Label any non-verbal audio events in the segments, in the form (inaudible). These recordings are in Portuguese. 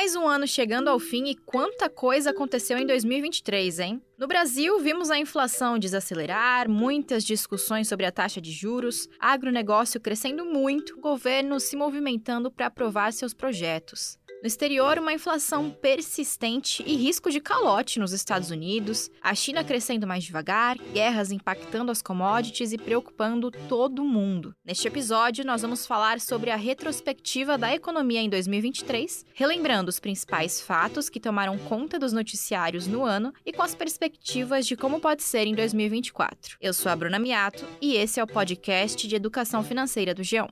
Mais um ano chegando ao fim e quanta coisa aconteceu em 2023, hein? No Brasil, vimos a inflação desacelerar, muitas discussões sobre a taxa de juros, agronegócio crescendo muito, governo se movimentando para aprovar seus projetos. No exterior, uma inflação persistente e risco de calote nos Estados Unidos, a China crescendo mais devagar, guerras impactando as commodities e preocupando todo mundo. Neste episódio, nós vamos falar sobre a retrospectiva da economia em 2023, relembrando os principais fatos que tomaram conta dos noticiários no ano e com as perspectivas de como pode ser em 2024. Eu sou a Bruna Miato e esse é o podcast de educação financeira do G1.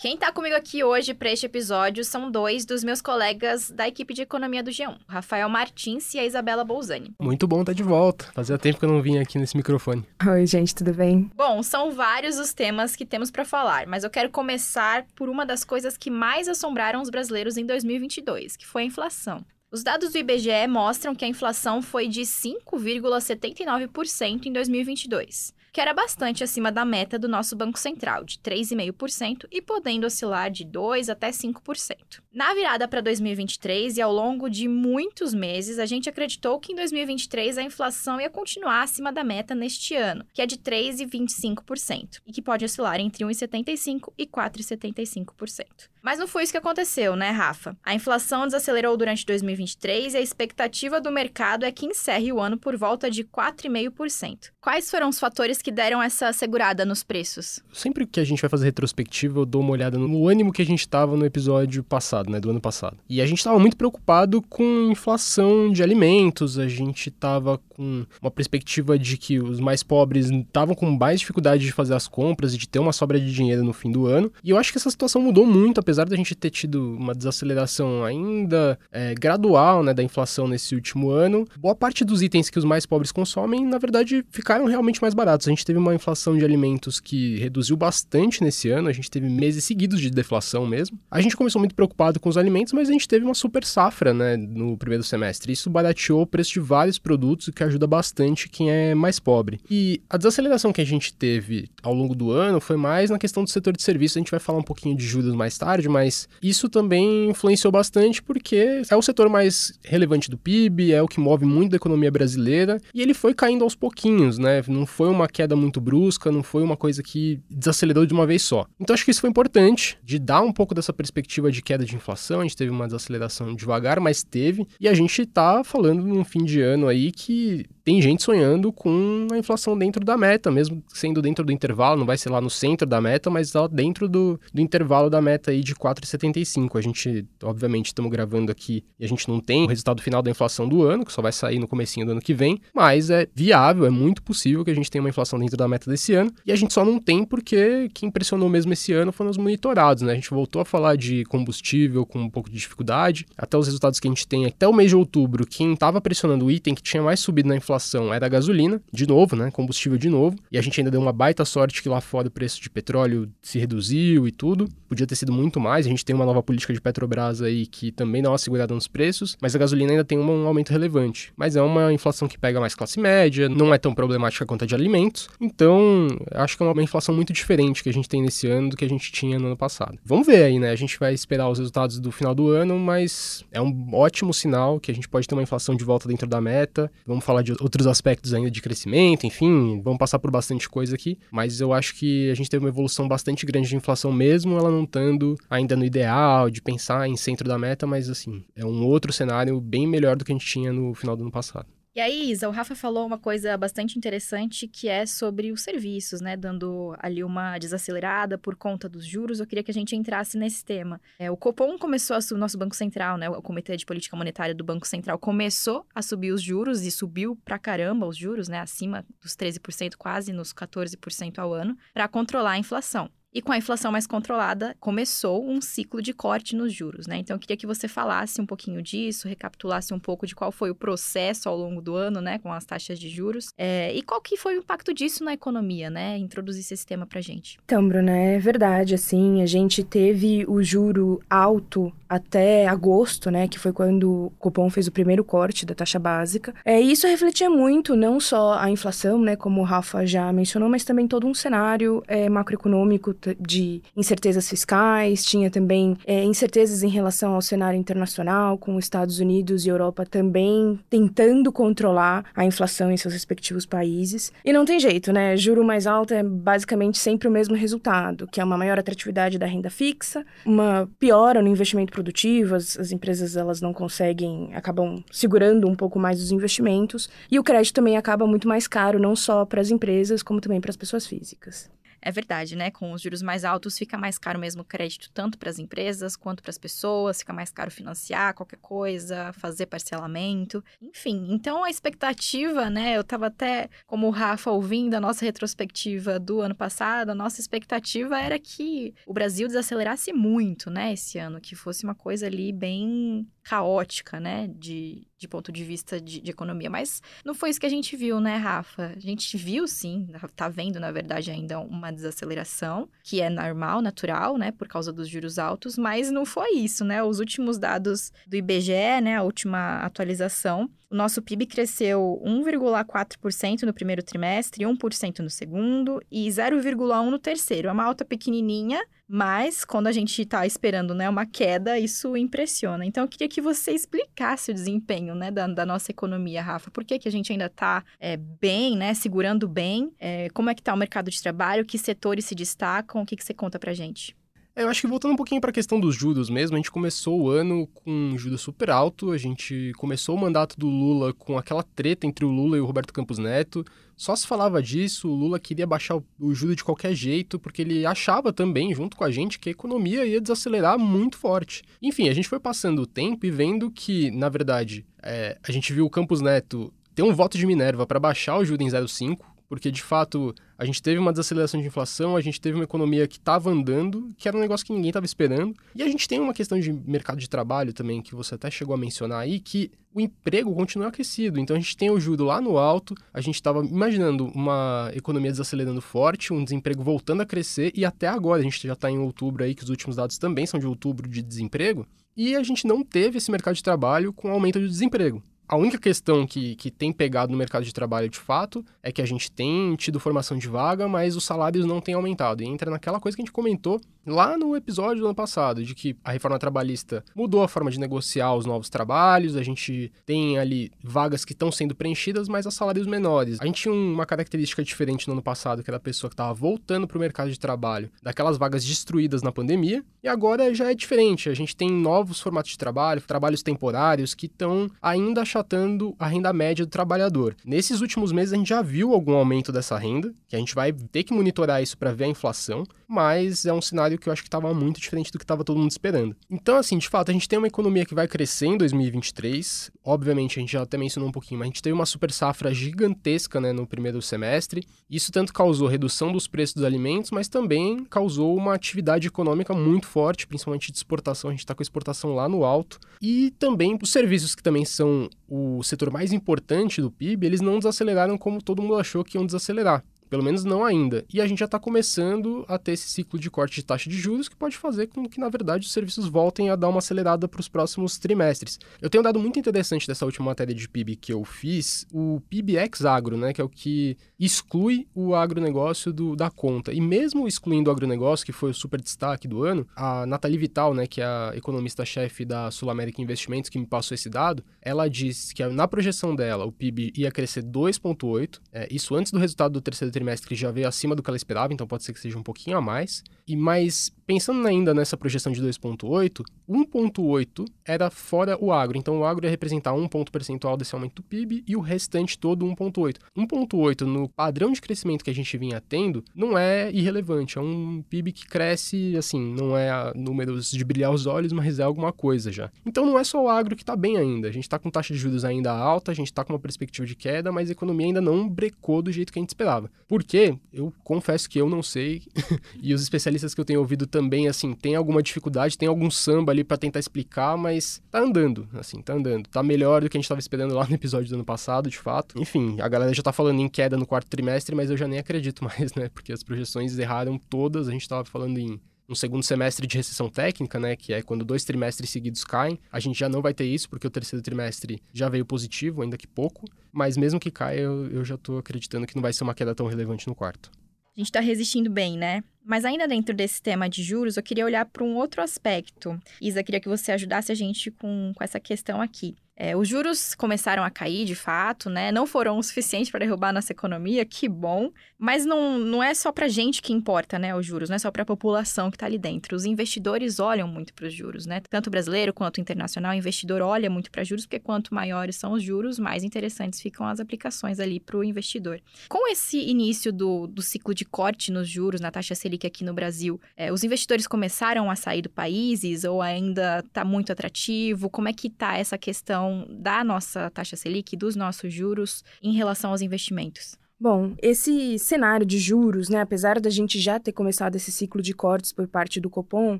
Quem tá comigo aqui hoje para este episódio são dois dos meus colegas da equipe de economia do G1, Rafael Martins e a Isabela Bolzani. Muito bom estar tá de volta. Fazia tempo que eu não vinha aqui nesse microfone. Oi, gente, tudo bem? Bom, são vários os temas que temos para falar, mas eu quero começar por uma das coisas que mais assombraram os brasileiros em 2022, que foi a inflação. Os dados do IBGE mostram que a inflação foi de 5,79% em 2022 que era bastante acima da meta do nosso Banco Central, de 3,5%, e podendo oscilar de 2% até 5%. Na virada para 2023 e ao longo de muitos meses, a gente acreditou que em 2023 a inflação ia continuar acima da meta neste ano, que é de 3,25%, e que pode oscilar entre 1,75% e 4,75%. Mas não foi isso que aconteceu, né, Rafa? A inflação desacelerou durante 2023 e a expectativa do mercado é que encerre o ano por volta de 4,5%. Quais foram os fatores que deram essa segurada nos preços? Sempre que a gente vai fazer retrospectiva, eu dou uma olhada no ânimo que a gente estava no episódio passado, né, do ano passado. E a gente estava muito preocupado com inflação de alimentos, a gente estava com uma perspectiva de que os mais pobres estavam com mais dificuldade de fazer as compras e de ter uma sobra de dinheiro no fim do ano. E eu acho que essa situação mudou muito, apesar da gente ter tido uma desaceleração ainda é, gradual né, da inflação nesse último ano. Boa parte dos itens que os mais pobres consomem, na verdade, ficaram realmente mais baratos. A gente teve uma inflação de alimentos que reduziu bastante nesse ano, a gente teve meses seguidos de deflação mesmo. A gente começou muito preocupado com os alimentos, mas a gente teve uma super safra né, no primeiro semestre. Isso barateou o preço de vários produtos, o que ajuda bastante quem é mais pobre. E a desaceleração que a gente teve ao longo do ano foi mais na questão do setor de serviços. A gente vai falar um pouquinho de juros mais tarde mas isso também influenciou bastante porque é o setor mais relevante do PIB, é o que move muito a economia brasileira e ele foi caindo aos pouquinhos, né? Não foi uma queda muito brusca, não foi uma coisa que desacelerou de uma vez só. Então acho que isso foi importante de dar um pouco dessa perspectiva de queda de inflação. A gente teve uma desaceleração devagar, mas teve, e a gente tá falando num fim de ano aí que tem gente sonhando com a inflação dentro da meta, mesmo sendo dentro do intervalo, não vai ser lá no centro da meta, mas lá dentro do, do intervalo da meta aí de 4,75. A gente, obviamente, estamos gravando aqui e a gente não tem o resultado final da inflação do ano, que só vai sair no comecinho do ano que vem, mas é viável, é muito possível que a gente tenha uma inflação dentro da meta desse ano, e a gente só não tem porque quem impressionou mesmo esse ano foram os monitorados, né? A gente voltou a falar de combustível com um pouco de dificuldade, até os resultados que a gente tem até o mês de outubro, quem estava pressionando o item que tinha mais subido na inflação inflação era a gasolina, de novo, né? Combustível de novo. E a gente ainda deu uma baita sorte que lá fora o preço de petróleo se reduziu e tudo. Podia ter sido muito mais. A gente tem uma nova política de Petrobras aí que também dá uma segurada nos preços, mas a gasolina ainda tem um aumento relevante. Mas é uma inflação que pega mais classe média, não é tão problemática quanto a de alimentos. Então, acho que é uma inflação muito diferente que a gente tem nesse ano do que a gente tinha no ano passado. Vamos ver aí, né? A gente vai esperar os resultados do final do ano, mas é um ótimo sinal que a gente pode ter uma inflação de volta dentro da meta. Vamos falar de outros aspectos ainda de crescimento, enfim, vamos passar por bastante coisa aqui, mas eu acho que a gente teve uma evolução bastante grande de inflação mesmo, ela não estando ainda no ideal de pensar em centro da meta, mas assim, é um outro cenário bem melhor do que a gente tinha no final do ano passado. E aí, Isa, o Rafa falou uma coisa bastante interessante que é sobre os serviços, né? Dando ali uma desacelerada por conta dos juros. Eu queria que a gente entrasse nesse tema. É, o Copom começou a subir, nosso Banco Central, né? O Comitê de Política Monetária do Banco Central começou a subir os juros e subiu pra caramba os juros, né? Acima dos 13%, quase nos 14% ao ano, para controlar a inflação. E com a inflação mais controlada, começou um ciclo de corte nos juros, né? Então eu queria que você falasse um pouquinho disso, recapitulasse um pouco de qual foi o processo ao longo do ano, né, com as taxas de juros, é, e qual que foi o impacto disso na economia, né? Introduzir esse sistema pra gente. Então, Bruna, é verdade, assim, a gente teve o juro alto até agosto, né, que foi quando o Copom fez o primeiro corte da taxa básica. É, isso refletia muito não só a inflação, né, como o Rafa já mencionou, mas também todo um cenário é, macroeconômico de incertezas fiscais, tinha também é, incertezas em relação ao cenário internacional, com os Estados Unidos e Europa também tentando controlar a inflação em seus respectivos países. E não tem jeito, né? Juro mais alto é basicamente sempre o mesmo resultado, que é uma maior atratividade da renda fixa, uma piora no investimento produtivo, as, as empresas elas não conseguem, acabam segurando um pouco mais os investimentos, e o crédito também acaba muito mais caro, não só para as empresas, como também para as pessoas físicas. É verdade, né? Com os juros mais altos, fica mais caro mesmo o crédito, tanto para as empresas quanto para as pessoas, fica mais caro financiar qualquer coisa, fazer parcelamento, enfim. Então a expectativa, né? Eu estava até, como o Rafa, ouvindo a nossa retrospectiva do ano passado, a nossa expectativa era que o Brasil desacelerasse muito, né? Esse ano, que fosse uma coisa ali bem caótica, né, de, de ponto de vista de, de, economia. Mas não foi isso que a gente viu, né, Rafa? A gente viu, sim, tá vendo, na verdade, ainda uma desaceleração, que é normal, natural, né, por causa dos juros altos, mas não foi isso, né? Os últimos dados do IBGE, né, a última atualização, o nosso PIB cresceu 1,4% no primeiro trimestre, 1% no segundo e 0,1% no terceiro. É uma alta pequenininha, mas quando a gente está esperando né, uma queda, isso impressiona. Então, eu queria que você explicasse o desempenho né, da, da nossa economia, Rafa. Por que, que a gente ainda está é, bem, né, segurando bem? É, como é que está o mercado de trabalho? Que setores se destacam? O que, que você conta para gente? É, eu acho que voltando um pouquinho para a questão dos juros mesmo, a gente começou o ano com um juro super alto, a gente começou o mandato do Lula com aquela treta entre o Lula e o Roberto Campos Neto. Só se falava disso, o Lula queria baixar o juro de qualquer jeito, porque ele achava também, junto com a gente, que a economia ia desacelerar muito forte. Enfim, a gente foi passando o tempo e vendo que, na verdade, é, a gente viu o Campos Neto ter um voto de Minerva para baixar o juro em 0,5, porque de fato a gente teve uma desaceleração de inflação, a gente teve uma economia que estava andando, que era um negócio que ninguém estava esperando. E a gente tem uma questão de mercado de trabalho também, que você até chegou a mencionar aí, que o emprego continua aquecido. Então a gente tem o juro lá no alto, a gente estava imaginando uma economia desacelerando forte, um desemprego voltando a crescer, e até agora, a gente já está em outubro aí, que os últimos dados também são de outubro de desemprego, e a gente não teve esse mercado de trabalho com aumento do desemprego. A única questão que, que tem pegado no mercado de trabalho de fato é que a gente tem tido formação de vaga, mas os salários não têm aumentado. E entra naquela coisa que a gente comentou lá no episódio do ano passado, de que a reforma trabalhista mudou a forma de negociar os novos trabalhos, a gente tem ali vagas que estão sendo preenchidas, mas a salários menores. A gente tinha uma característica diferente no ano passado, que era a pessoa que estava voltando para o mercado de trabalho, daquelas vagas destruídas na pandemia, e agora já é diferente. A gente tem novos formatos de trabalho, trabalhos temporários que estão ainda achatando a renda média do trabalhador. Nesses últimos meses a gente já viu algum aumento dessa renda, que a gente vai ter que monitorar isso para ver a inflação, mas é um cenário que eu acho que estava muito diferente do que estava todo mundo esperando. Então, assim, de fato, a gente tem uma economia que vai crescer em 2023. Obviamente, a gente já até mencionou um pouquinho, mas a gente teve uma super safra gigantesca né, no primeiro semestre. Isso tanto causou redução dos preços dos alimentos, mas também causou uma atividade econômica muito forte, principalmente de exportação. A gente está com a exportação lá no alto. E também os serviços, que também são o setor mais importante do PIB, eles não desaceleraram como todo mundo achou que iam desacelerar. Pelo menos não ainda. E a gente já está começando a ter esse ciclo de corte de taxa de juros que pode fazer com que, na verdade, os serviços voltem a dar uma acelerada para os próximos trimestres. Eu tenho um dado muito interessante dessa última matéria de PIB que eu fiz, o PIB ex-agro, né, que é o que exclui o agronegócio do, da conta. E mesmo excluindo o agronegócio, que foi o super destaque do ano, a Nathalie Vital, né, que é a economista-chefe da Sul América Investimentos, que me passou esse dado, ela disse que na projeção dela o PIB ia crescer 2,8%, é, isso antes do resultado do terceiro trimestre já veio acima do que ela esperava, então pode ser que seja um pouquinho a mais. E mais pensando ainda nessa projeção de 2,8, 1,8 era fora o agro. Então, o agro ia representar um ponto percentual desse aumento do PIB e o restante todo 1,8. 1,8 no padrão de crescimento que a gente vinha tendo não é irrelevante. É um PIB que cresce, assim, não é números de brilhar os olhos, mas é alguma coisa já. Então, não é só o agro que está bem ainda. A gente está com taxa de juros ainda alta, a gente está com uma perspectiva de queda, mas a economia ainda não brecou do jeito que a gente esperava. Por quê? Eu confesso que eu não sei. (laughs) e os especialistas que eu tenho ouvido também, assim, tem alguma dificuldade, tem algum samba ali para tentar explicar, mas tá andando, assim, tá andando. Tá melhor do que a gente tava esperando lá no episódio do ano passado, de fato. Enfim, a galera já tá falando em queda no quarto trimestre, mas eu já nem acredito (laughs) mais, né? Porque as projeções erraram todas. A gente tava falando em um segundo semestre de recessão técnica, né, que é quando dois trimestres seguidos caem. A gente já não vai ter isso, porque o terceiro trimestre já veio positivo, ainda que pouco. Mas mesmo que caia, eu, eu já tô acreditando que não vai ser uma queda tão relevante no quarto. A gente está resistindo bem, né? Mas ainda dentro desse tema de juros, eu queria olhar para um outro aspecto. Isa, queria que você ajudasse a gente com, com essa questão aqui. É, os juros começaram a cair, de fato, né? Não foram o suficiente para derrubar a nossa economia, que bom. Mas não, não é só para gente que importa, né, os juros, não é só para a população que está ali dentro. Os investidores olham muito para os juros, né? Tanto brasileiro quanto internacional, o investidor olha muito para juros, porque quanto maiores são os juros, mais interessantes ficam as aplicações ali para o investidor. Com esse início do, do ciclo de corte nos juros, na taxa Selic aqui no Brasil, é, os investidores começaram a sair do país ou ainda está muito atrativo? Como é que está essa questão da nossa taxa Selic, dos nossos juros, em relação aos investimentos? Bom, esse cenário de juros, né, apesar da gente já ter começado esse ciclo de cortes por parte do Copom,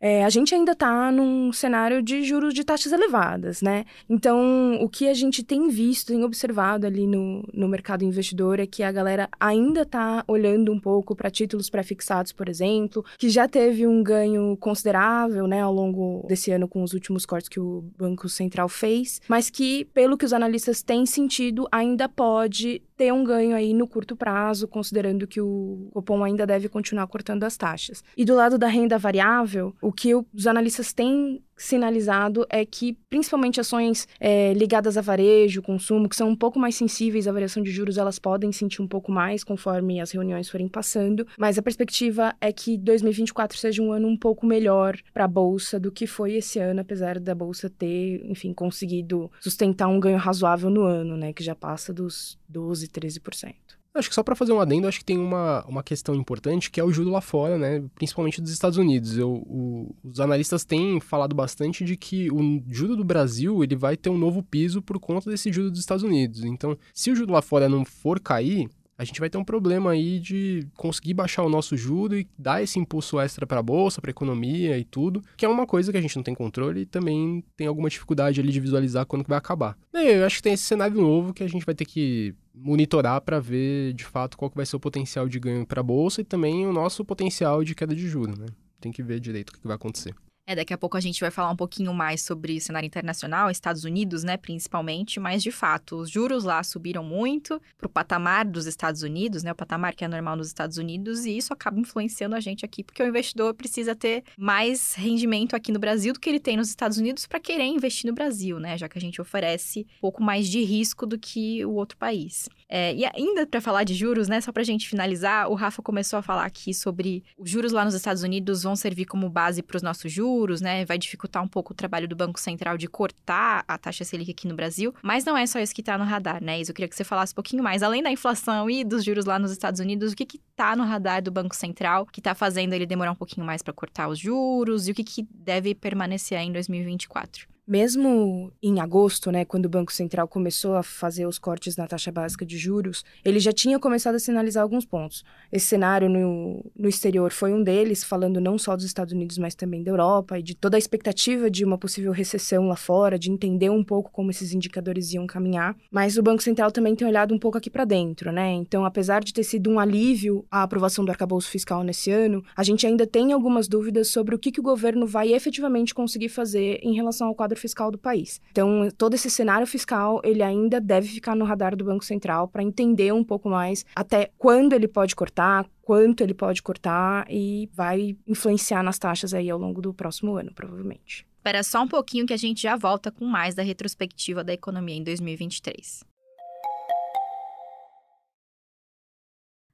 é, a gente ainda está num cenário de juros de taxas elevadas, né? Então, o que a gente tem visto, tem observado ali no, no mercado investidor é que a galera ainda está olhando um pouco para títulos pré-fixados, por exemplo, que já teve um ganho considerável, né, ao longo desse ano com os últimos cortes que o Banco Central fez, mas que, pelo que os analistas têm sentido, ainda pode ter um ganho aí no curto prazo, considerando que o Copom ainda deve continuar cortando as taxas. E do lado da renda variável, o que os analistas têm sinalizado é que, principalmente ações é, ligadas a varejo, consumo, que são um pouco mais sensíveis à variação de juros, elas podem sentir um pouco mais conforme as reuniões forem passando. Mas a perspectiva é que 2024 seja um ano um pouco melhor para a bolsa do que foi esse ano, apesar da bolsa ter, enfim, conseguido sustentar um ganho razoável no ano, né, que já passa dos 12, 13%. Acho que só para fazer um adendo, acho que tem uma, uma questão importante que é o juro lá fora, né? Principalmente dos Estados Unidos. Eu, o, os analistas têm falado bastante de que o juro do Brasil ele vai ter um novo piso por conta desse juro dos Estados Unidos. Então, se o juro lá fora não for cair, a gente vai ter um problema aí de conseguir baixar o nosso juro e dar esse impulso extra para a bolsa, para a economia e tudo, que é uma coisa que a gente não tem controle e também tem alguma dificuldade ali de visualizar quando que vai acabar. Eu acho que tem esse cenário novo que a gente vai ter que monitorar para ver de fato qual que vai ser o potencial de ganho para a bolsa e também o nosso potencial de queda de juros, né? Tem que ver direito o que vai acontecer. É, daqui a pouco a gente vai falar um pouquinho mais sobre o cenário internacional, Estados Unidos, né, principalmente, mas de fato, os juros lá subiram muito para o patamar dos Estados Unidos, né, o patamar que é normal nos Estados Unidos, e isso acaba influenciando a gente aqui, porque o investidor precisa ter mais rendimento aqui no Brasil do que ele tem nos Estados Unidos para querer investir no Brasil, né, já que a gente oferece um pouco mais de risco do que o outro país. É, e ainda para falar de juros, né, só para a gente finalizar, o Rafa começou a falar aqui sobre os juros lá nos Estados Unidos vão servir como base para os nossos juros juros, né? Vai dificultar um pouco o trabalho do Banco Central de cortar a taxa Selic aqui no Brasil. Mas não é só isso que está no radar, né? Isso eu queria que você falasse um pouquinho mais. Além da inflação e dos juros lá nos Estados Unidos, o que está no radar do Banco Central que está fazendo ele demorar um pouquinho mais para cortar os juros e o que, que deve permanecer aí em 2024? Mesmo em agosto, né, quando o Banco Central começou a fazer os cortes na taxa básica de juros, ele já tinha começado a sinalizar alguns pontos. Esse cenário no, no exterior foi um deles, falando não só dos Estados Unidos, mas também da Europa e de toda a expectativa de uma possível recessão lá fora, de entender um pouco como esses indicadores iam caminhar. Mas o Banco Central também tem olhado um pouco aqui para dentro, né? Então, apesar de ter sido um alívio a aprovação do arcabouço fiscal nesse ano, a gente ainda tem algumas dúvidas sobre o que, que o governo vai efetivamente conseguir fazer em relação ao quadro fiscal do país. Então, todo esse cenário fiscal, ele ainda deve ficar no radar do Banco Central para entender um pouco mais até quando ele pode cortar, quanto ele pode cortar e vai influenciar nas taxas aí ao longo do próximo ano, provavelmente. Espera só um pouquinho que a gente já volta com mais da retrospectiva da economia em 2023.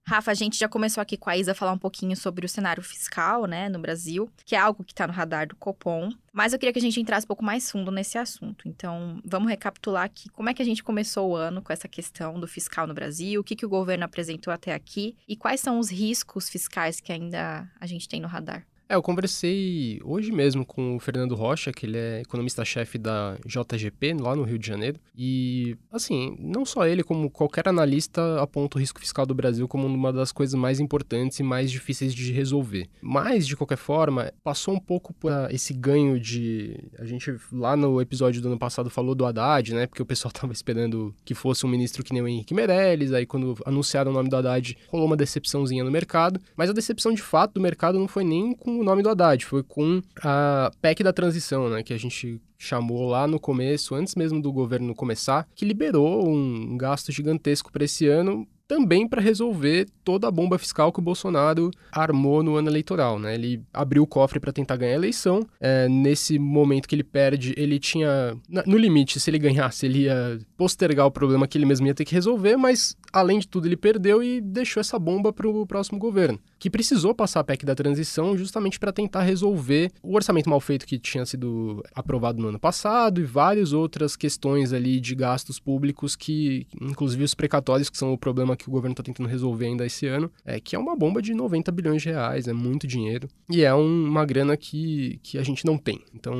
Rafa, a gente já começou aqui com a Isa a falar um pouquinho sobre o cenário fiscal, né, no Brasil, que é algo que está no radar do Copom. Mas eu queria que a gente entrasse um pouco mais fundo nesse assunto. Então, vamos recapitular aqui como é que a gente começou o ano com essa questão do fiscal no Brasil, o que, que o governo apresentou até aqui e quais são os riscos fiscais que ainda a gente tem no radar. É, eu conversei hoje mesmo com o Fernando Rocha, que ele é economista-chefe da JGP, lá no Rio de Janeiro. E, assim, não só ele, como qualquer analista, aponta o risco fiscal do Brasil como uma das coisas mais importantes e mais difíceis de resolver. Mas, de qualquer forma, passou um pouco por esse ganho de. A gente, lá no episódio do ano passado, falou do Haddad, né? Porque o pessoal (laughs) tava esperando que fosse um ministro que nem o Henrique Meirelles. Aí, quando anunciaram o nome do Haddad, rolou uma decepçãozinha no mercado. Mas a decepção de fato do mercado não foi nem com o nome do Haddad, foi com a PEC da transição, né, que a gente chamou lá no começo, antes mesmo do governo começar, que liberou um gasto gigantesco para esse ano também para resolver toda a bomba fiscal que o Bolsonaro armou no ano eleitoral. Né? Ele abriu o cofre para tentar ganhar a eleição. É, nesse momento que ele perde, ele tinha. No limite, se ele ganhasse, ele ia postergar o problema que ele mesmo ia ter que resolver, mas além de tudo, ele perdeu e deixou essa bomba para o próximo governo, que precisou passar a PEC da transição justamente para tentar resolver o orçamento mal feito que tinha sido aprovado no ano passado e várias outras questões ali de gastos públicos que, inclusive os precatórios, que são o problema que o governo está tentando resolver ainda esse ano, é que é uma bomba de 90 bilhões de reais, é muito dinheiro. E é um, uma grana que, que a gente não tem. Então,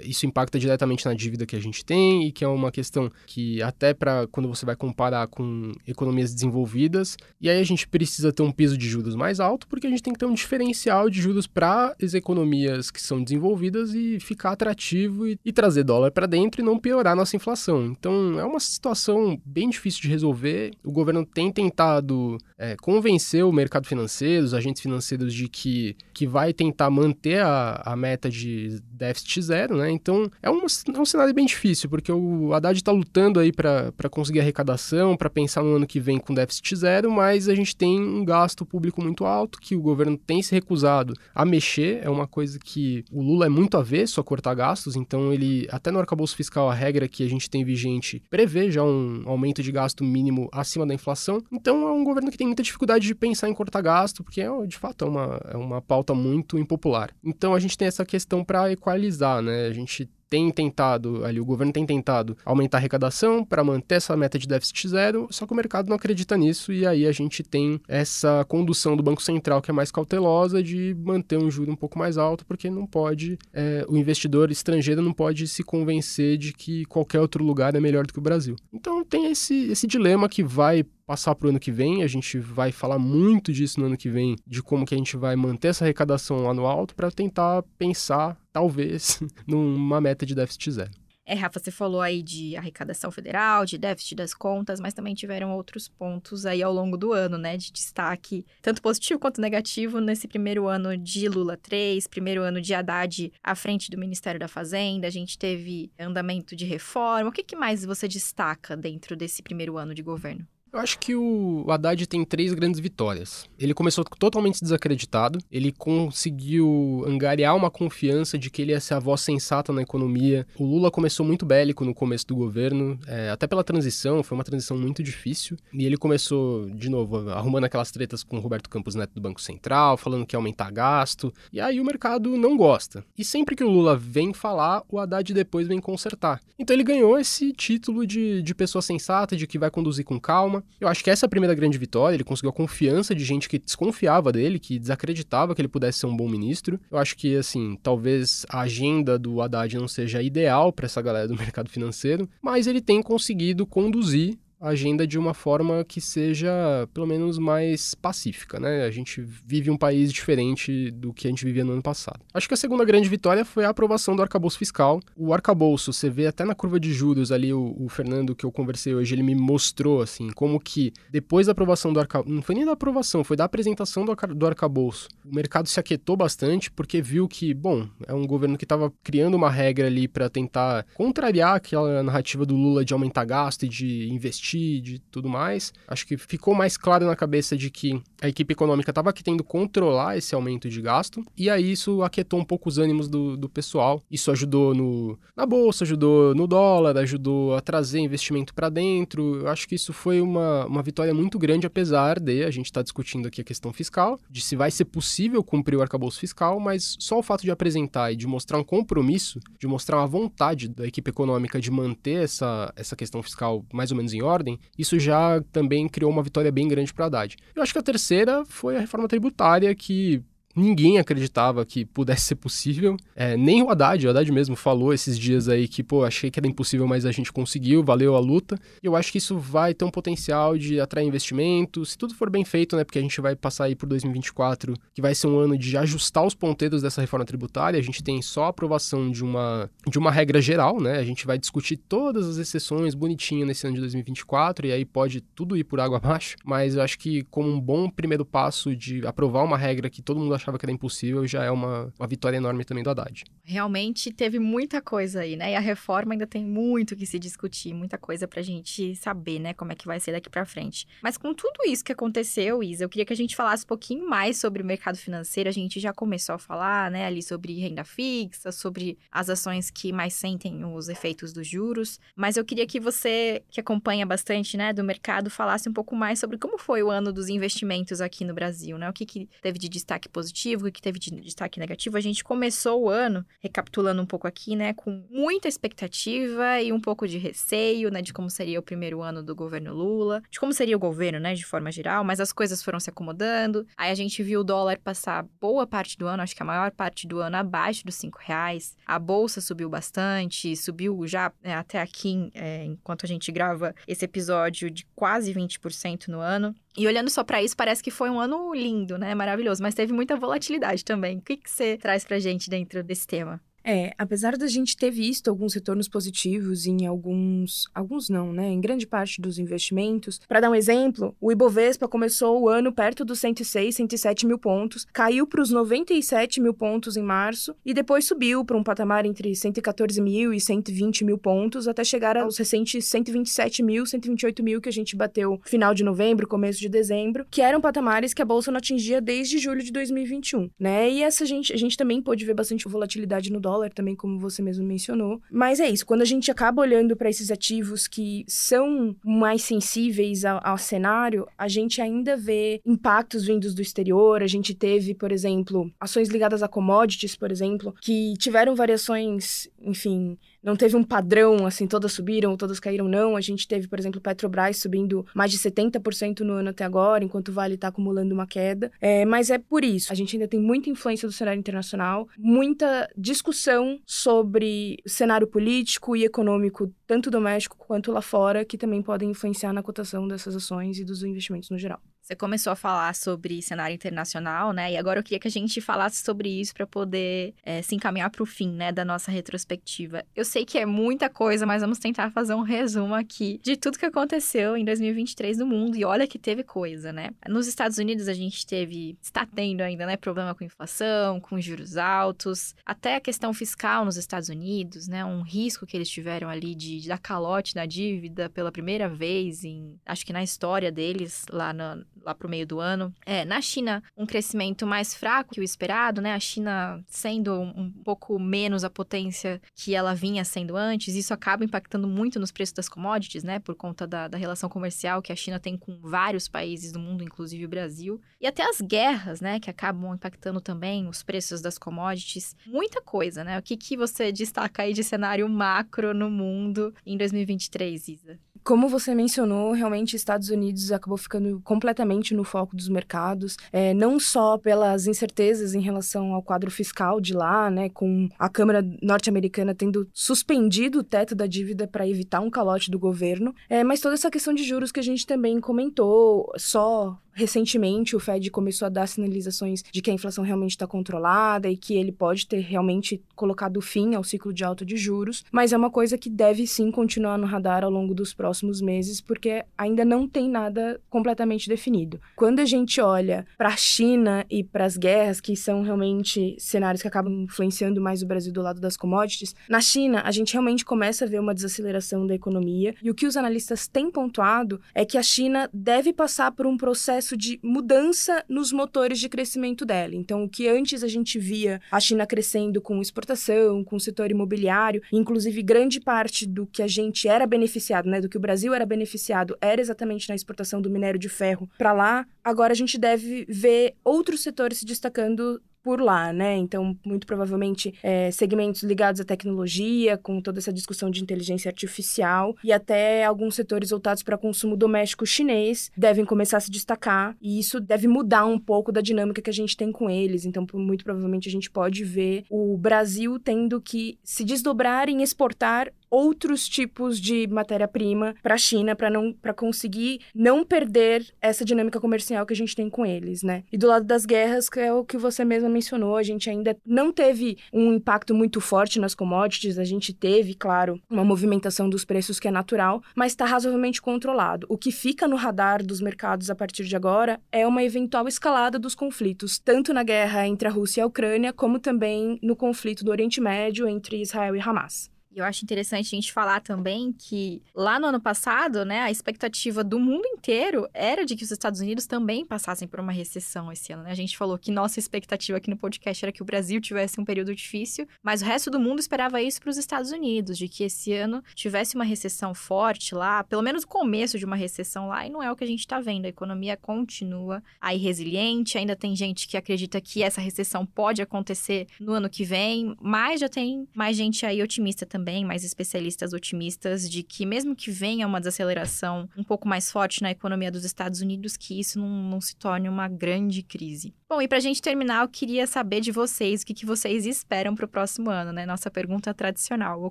isso impacta diretamente na dívida que a gente tem e que é uma questão que até para quando você vai comparar com economias desenvolvidas, e aí a gente precisa ter um piso de juros mais alto, porque a gente tem que ter um diferencial de juros para as economias que são desenvolvidas e ficar atrativo e, e trazer dólar para dentro e não piorar nossa inflação. Então, é uma situação bem difícil de resolver. O governo tem tentado é, convencer o mercado financeiro, os agentes financeiros, de que, que vai tentar manter a, a meta de déficit zero, né? Então é um, é um cenário bem difícil, porque o Haddad está lutando aí para conseguir arrecadação, para pensar no ano que vem com déficit zero, mas a gente tem um gasto público muito alto que o governo tem se recusado a mexer. É uma coisa que o Lula é muito avesso a cortar gastos, então ele, até no arcabouço fiscal, a regra que a gente tem vigente prevê já um aumento de gasto mínimo acima da inflação. Então é um governo que tem muita dificuldade de pensar em cortar gasto, porque é, de fato é uma, é uma pauta muito impopular. Então a gente tem essa questão para equalizar, né? A gente tem tentado, ali o governo tem tentado aumentar a arrecadação para manter essa meta de déficit zero, só que o mercado não acredita nisso e aí a gente tem essa condução do Banco Central que é mais cautelosa de manter um juro um pouco mais alto, porque não pode, é, o investidor estrangeiro não pode se convencer de que qualquer outro lugar é melhor do que o Brasil. Então tem esse, esse dilema que vai passar para o ano que vem. A gente vai falar muito disso no ano que vem, de como que a gente vai manter essa arrecadação lá no alto para tentar pensar, talvez, (laughs) numa meta de déficit zero. É, Rafa, você falou aí de arrecadação federal, de déficit das contas, mas também tiveram outros pontos aí ao longo do ano, né, de destaque, tanto positivo quanto negativo, nesse primeiro ano de Lula 3, primeiro ano de Haddad à frente do Ministério da Fazenda, a gente teve andamento de reforma. O que, que mais você destaca dentro desse primeiro ano de governo? Eu acho que o Haddad tem três grandes vitórias. Ele começou totalmente desacreditado, ele conseguiu angariar uma confiança de que ele ia ser a voz sensata na economia. O Lula começou muito bélico no começo do governo, é, até pela transição, foi uma transição muito difícil. E ele começou, de novo, arrumando aquelas tretas com o Roberto Campos Neto do Banco Central, falando que ia aumentar gasto. E aí o mercado não gosta. E sempre que o Lula vem falar, o Haddad depois vem consertar. Então ele ganhou esse título de, de pessoa sensata, de que vai conduzir com calma. Eu acho que essa primeira grande vitória. Ele conseguiu a confiança de gente que desconfiava dele, que desacreditava que ele pudesse ser um bom ministro. Eu acho que, assim, talvez a agenda do Haddad não seja ideal para essa galera do mercado financeiro, mas ele tem conseguido conduzir agenda de uma forma que seja pelo menos mais pacífica, né? A gente vive um país diferente do que a gente vivia no ano passado. Acho que a segunda grande vitória foi a aprovação do arcabouço fiscal. O arcabouço, você vê até na curva de juros ali, o, o Fernando que eu conversei hoje, ele me mostrou, assim, como que depois da aprovação do arcabouço, não foi nem da aprovação, foi da apresentação do, do arcabouço, o mercado se aquietou bastante porque viu que, bom, é um governo que estava criando uma regra ali para tentar contrariar aquela narrativa do Lula de aumentar gasto e de investir discutir, de tudo mais. Acho que ficou mais claro na cabeça de que a equipe econômica estava querendo controlar esse aumento de gasto, e aí isso aquietou um pouco os ânimos do, do pessoal. Isso ajudou no, na bolsa, ajudou no dólar, ajudou a trazer investimento para dentro. Eu acho que isso foi uma, uma vitória muito grande, apesar de a gente estar tá discutindo aqui a questão fiscal, de se vai ser possível cumprir o arcabouço fiscal, mas só o fato de apresentar e de mostrar um compromisso, de mostrar uma vontade da equipe econômica de manter essa, essa questão fiscal mais ou menos em ordem, isso já também criou uma vitória bem grande para Haddad. Eu acho que a terceira foi a reforma tributária, que Ninguém acreditava que pudesse ser possível. É, nem o Haddad, o Haddad mesmo falou esses dias aí que, pô, achei que era impossível, mas a gente conseguiu, valeu a luta. E eu acho que isso vai ter um potencial de atrair investimento, se tudo for bem feito, né? Porque a gente vai passar aí por 2024, que vai ser um ano de ajustar os ponteiros dessa reforma tributária. A gente tem só a aprovação de uma, de uma regra geral, né? A gente vai discutir todas as exceções bonitinho nesse ano de 2024, e aí pode tudo ir por água abaixo. Mas eu acho que, como um bom primeiro passo de aprovar uma regra que todo mundo achava que era impossível, já é uma, uma vitória enorme também do Haddad. Realmente teve muita coisa aí, né? E a reforma ainda tem muito que se discutir, muita coisa pra gente saber, né, como é que vai ser daqui pra frente. Mas com tudo isso que aconteceu, Isa, eu queria que a gente falasse um pouquinho mais sobre o mercado financeiro. A gente já começou a falar, né, ali sobre renda fixa, sobre as ações que mais sentem os efeitos dos juros. Mas eu queria que você, que acompanha bastante, né, do mercado, falasse um pouco mais sobre como foi o ano dos investimentos aqui no Brasil, né? O que, que teve de destaque positivo positivo, o que teve de destaque negativo, a gente começou o ano, recapitulando um pouco aqui, né, com muita expectativa e um pouco de receio, né, de como seria o primeiro ano do governo Lula, de como seria o governo, né, de forma geral, mas as coisas foram se acomodando. Aí a gente viu o dólar passar boa parte do ano, acho que a maior parte do ano abaixo dos cinco reais. A bolsa subiu bastante, subiu já é, até aqui, é, enquanto a gente grava esse episódio, de quase 20% no ano. E olhando só para isso, parece que foi um ano lindo, né? Maravilhoso, mas teve muita volatilidade também. O que, que você traz pra gente dentro desse tema? É, apesar da gente ter visto alguns retornos positivos em alguns, alguns não, né, em grande parte dos investimentos. Para dar um exemplo, o Ibovespa começou o ano perto dos 106, 107 mil pontos, caiu para os 97 mil pontos em março e depois subiu para um patamar entre 114 mil e 120 mil pontos até chegar aos recentes 127 mil, 128 mil que a gente bateu final de novembro, começo de dezembro, que eram patamares que a bolsa não atingia desde julho de 2021, né? E essa gente, a gente também pôde ver bastante volatilidade no dólar dólar também, como você mesmo mencionou. Mas é isso, quando a gente acaba olhando para esses ativos que são mais sensíveis ao, ao, cenário, a gente ainda vê impactos vindos do exterior. A gente teve, por exemplo, ações ligadas a commodities, por exemplo, que tiveram variações, enfim, não teve um padrão, assim, todas subiram, todas caíram, não. A gente teve, por exemplo, Petrobras subindo mais de 70% no ano até agora, enquanto o Vale está acumulando uma queda. É, mas é por isso. A gente ainda tem muita influência do cenário internacional, muita discussão sobre cenário político e econômico, tanto doméstico quanto lá fora, que também podem influenciar na cotação dessas ações e dos investimentos no geral. Você começou a falar sobre cenário internacional, né? E agora eu queria que a gente falasse sobre isso para poder é, se encaminhar para o fim, né, da nossa retrospectiva. Eu sei que é muita coisa, mas vamos tentar fazer um resumo aqui de tudo que aconteceu em 2023 no mundo. E olha que teve coisa, né? Nos Estados Unidos a gente teve, está tendo ainda, né, problema com inflação, com juros altos, até a questão fiscal nos Estados Unidos, né? Um risco que eles tiveram ali de, de dar calote na dívida pela primeira vez em, acho que na história deles lá na lá para o meio do ano. É, na China, um crescimento mais fraco que o esperado, né? A China sendo um pouco menos a potência que ela vinha sendo antes, isso acaba impactando muito nos preços das commodities, né? Por conta da, da relação comercial que a China tem com vários países do mundo, inclusive o Brasil. E até as guerras, né? Que acabam impactando também os preços das commodities. Muita coisa, né? O que, que você destaca aí de cenário macro no mundo em 2023, Isa? Como você mencionou, realmente Estados Unidos acabou ficando completamente no foco dos mercados, é, não só pelas incertezas em relação ao quadro fiscal de lá, né, com a Câmara norte-americana tendo suspendido o teto da dívida para evitar um calote do governo, é, mas toda essa questão de juros que a gente também comentou, só recentemente o Fed começou a dar sinalizações de que a inflação realmente está controlada e que ele pode ter realmente colocado fim ao ciclo de alta de juros, mas é uma coisa que deve sim continuar no radar ao longo dos próximos meses, porque ainda não tem nada completamente definido. Quando a gente olha para a China e para as guerras, que são realmente cenários que acabam influenciando mais o Brasil do lado das commodities, na China a gente realmente começa a ver uma desaceleração da economia e o que os analistas têm pontuado é que a China deve passar por um processo de mudança nos motores de crescimento dela. Então, o que antes a gente via a China crescendo com exportação, com o setor imobiliário, inclusive grande parte do que a gente era beneficiado, né, do que o Brasil era beneficiado, era exatamente na exportação do minério de ferro para lá. Agora a gente deve ver outros setores se destacando por lá, né? Então, muito provavelmente, é, segmentos ligados à tecnologia, com toda essa discussão de inteligência artificial, e até alguns setores voltados para consumo doméstico chinês devem começar a se destacar, e isso deve mudar um pouco da dinâmica que a gente tem com eles. Então, muito provavelmente, a gente pode ver o Brasil tendo que se desdobrar em exportar outros tipos de matéria-prima para a China para não para conseguir não perder essa dinâmica comercial que a gente tem com eles, né? E do lado das guerras, que é o que você mesma mencionou, a gente ainda não teve um impacto muito forte nas commodities, a gente teve, claro, uma movimentação dos preços que é natural, mas está razoavelmente controlado. O que fica no radar dos mercados a partir de agora é uma eventual escalada dos conflitos, tanto na guerra entre a Rússia e a Ucrânia, como também no conflito do Oriente Médio entre Israel e Hamas. E eu acho interessante a gente falar também que lá no ano passado, né, a expectativa do mundo inteiro era de que os Estados Unidos também passassem por uma recessão esse ano. Né? A gente falou que nossa expectativa aqui no podcast era que o Brasil tivesse um período difícil, mas o resto do mundo esperava isso para os Estados Unidos, de que esse ano tivesse uma recessão forte lá, pelo menos o começo de uma recessão lá, e não é o que a gente está vendo. A economia continua aí resiliente, ainda tem gente que acredita que essa recessão pode acontecer no ano que vem, mas já tem mais gente aí otimista também também, mais especialistas otimistas, de que mesmo que venha uma desaceleração um pouco mais forte na economia dos Estados Unidos, que isso não, não se torne uma grande crise. Bom, e para a gente terminar, eu queria saber de vocês o que, que vocês esperam para o próximo ano, né? Nossa pergunta tradicional. Vou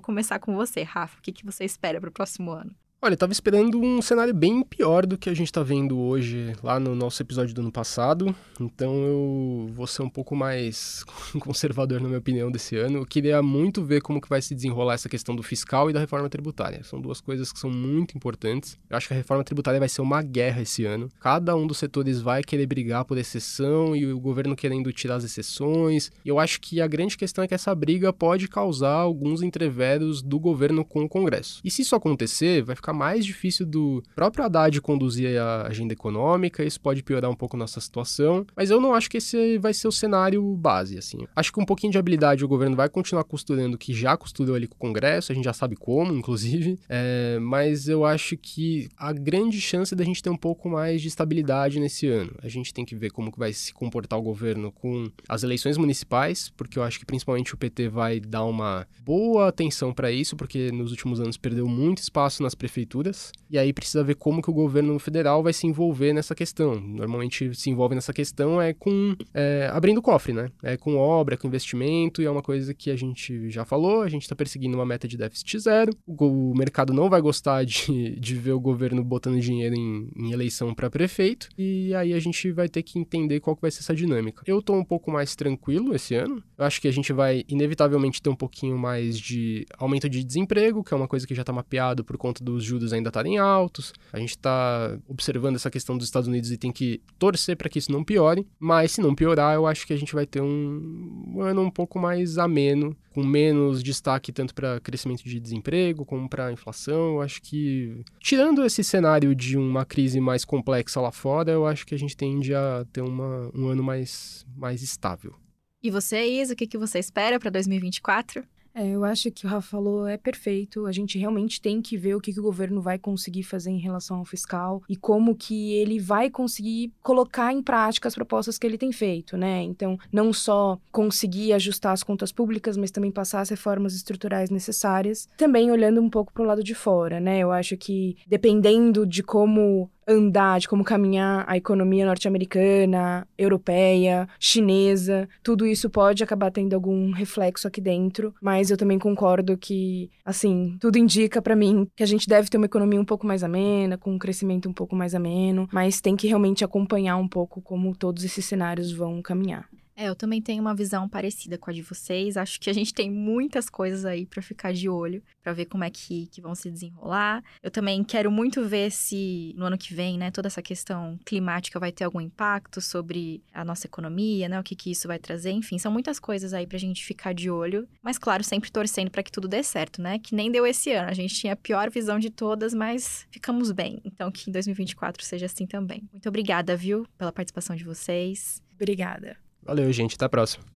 começar com você, Rafa. O que, que você espera para o próximo ano? Olha, eu tava esperando um cenário bem pior do que a gente tá vendo hoje lá no nosso episódio do ano passado. Então eu vou ser um pouco mais (laughs) conservador na minha opinião desse ano. Eu queria muito ver como que vai se desenrolar essa questão do fiscal e da reforma tributária. São duas coisas que são muito importantes. Eu acho que a reforma tributária vai ser uma guerra esse ano. Cada um dos setores vai querer brigar por exceção e o governo querendo tirar as exceções. Eu acho que a grande questão é que essa briga pode causar alguns entreveros do governo com o Congresso. E se isso acontecer, vai ficar mais difícil do próprio Haddad conduzir a agenda econômica, isso pode piorar um pouco nossa situação, mas eu não acho que esse vai ser o cenário base, assim. Acho que um pouquinho de habilidade o governo vai continuar costurando o que já costurou ali com o Congresso, a gente já sabe como, inclusive, (laughs) é, mas eu acho que a grande chance da gente ter um pouco mais de estabilidade nesse ano. A gente tem que ver como que vai se comportar o governo com as eleições municipais, porque eu acho que principalmente o PT vai dar uma boa atenção para isso, porque nos últimos anos perdeu muito espaço nas prefeituras prefeituras, e aí precisa ver como que o governo federal vai se envolver nessa questão. Normalmente se envolve nessa questão é com é, abrindo cofre, né? É com obra, com investimento, e é uma coisa que a gente já falou, a gente está perseguindo uma meta de déficit zero, o, o, mercado não vai gostar de, (laughs) de ver o governo botando dinheiro em, em eleição para prefeito, e aí a gente vai ter que entender qual que vai ser essa dinâmica. Eu estou um pouco mais tranquilo esse ano, eu acho que a gente vai inevitavelmente ter um pouquinho mais de aumento de desemprego, que é uma coisa que já está mapeado por conta dos juros ainda estarem altos. A gente está observando essa questão dos Estados Unidos e tem que torcer para que isso não piore. Mas se não piorar, eu acho que a gente vai ter um, um ano um pouco mais ameno, com menos destaque tanto para crescimento de desemprego como para inflação. Eu acho que, tirando esse cenário de uma crise mais complexa lá fora, eu acho que a gente tende a ter uma, um ano mais, mais estável. E você, Isa, o que, que você espera para 2024? É, eu acho que o Rafa falou é perfeito. A gente realmente tem que ver o que, que, o governo vai conseguir fazer em relação ao fiscal e como que ele vai conseguir colocar em prática as propostas que ele tem feito, né? Então, não só conseguir ajustar as contas públicas, mas também passar as reformas estruturais necessárias. Também olhando um pouco para o lado de fora, né? Eu acho que dependendo de como andar, de como caminhar a economia norte-americana, europeia, chinesa. Tudo isso pode acabar tendo algum reflexo aqui dentro, mas eu também concordo que, assim, tudo indica para mim que a gente deve ter uma economia um pouco mais amena, com um crescimento um pouco mais ameno, mas tem que realmente acompanhar um pouco como todos esses cenários vão caminhar. É, eu também tenho uma visão parecida com a de vocês. Acho que a gente tem muitas coisas aí para ficar de olho, para ver como é que, que vão se desenrolar. Eu também quero muito ver se no ano que vem, né, toda essa questão climática vai ter algum impacto sobre a nossa economia, né, o que que isso vai trazer. Enfim, são muitas coisas aí pra gente ficar de olho, mas claro, sempre torcendo para que tudo dê certo, né? Que nem deu esse ano. A gente tinha a pior visão de todas, mas ficamos bem. Então que em 2024 seja assim também. Muito obrigada, viu, pela participação de vocês. Obrigada. Valeu, gente. Até a próxima.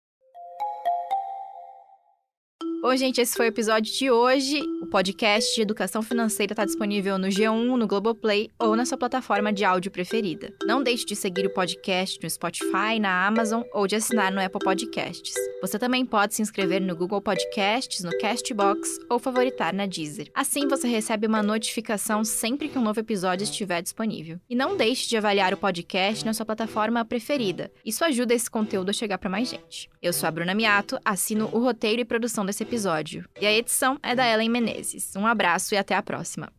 Bom, gente, esse foi o episódio de hoje. O podcast de educação financeira está disponível no G1, no Globoplay ou na sua plataforma de áudio preferida. Não deixe de seguir o podcast no Spotify, na Amazon ou de assinar no Apple Podcasts. Você também pode se inscrever no Google Podcasts, no Castbox ou favoritar na Deezer. Assim você recebe uma notificação sempre que um novo episódio estiver disponível. E não deixe de avaliar o podcast na sua plataforma preferida. Isso ajuda esse conteúdo a chegar para mais gente. Eu sou a Bruna Miato, assino o roteiro e produção desse episódio. E a edição é da Ellen Menezes. Um abraço e até a próxima.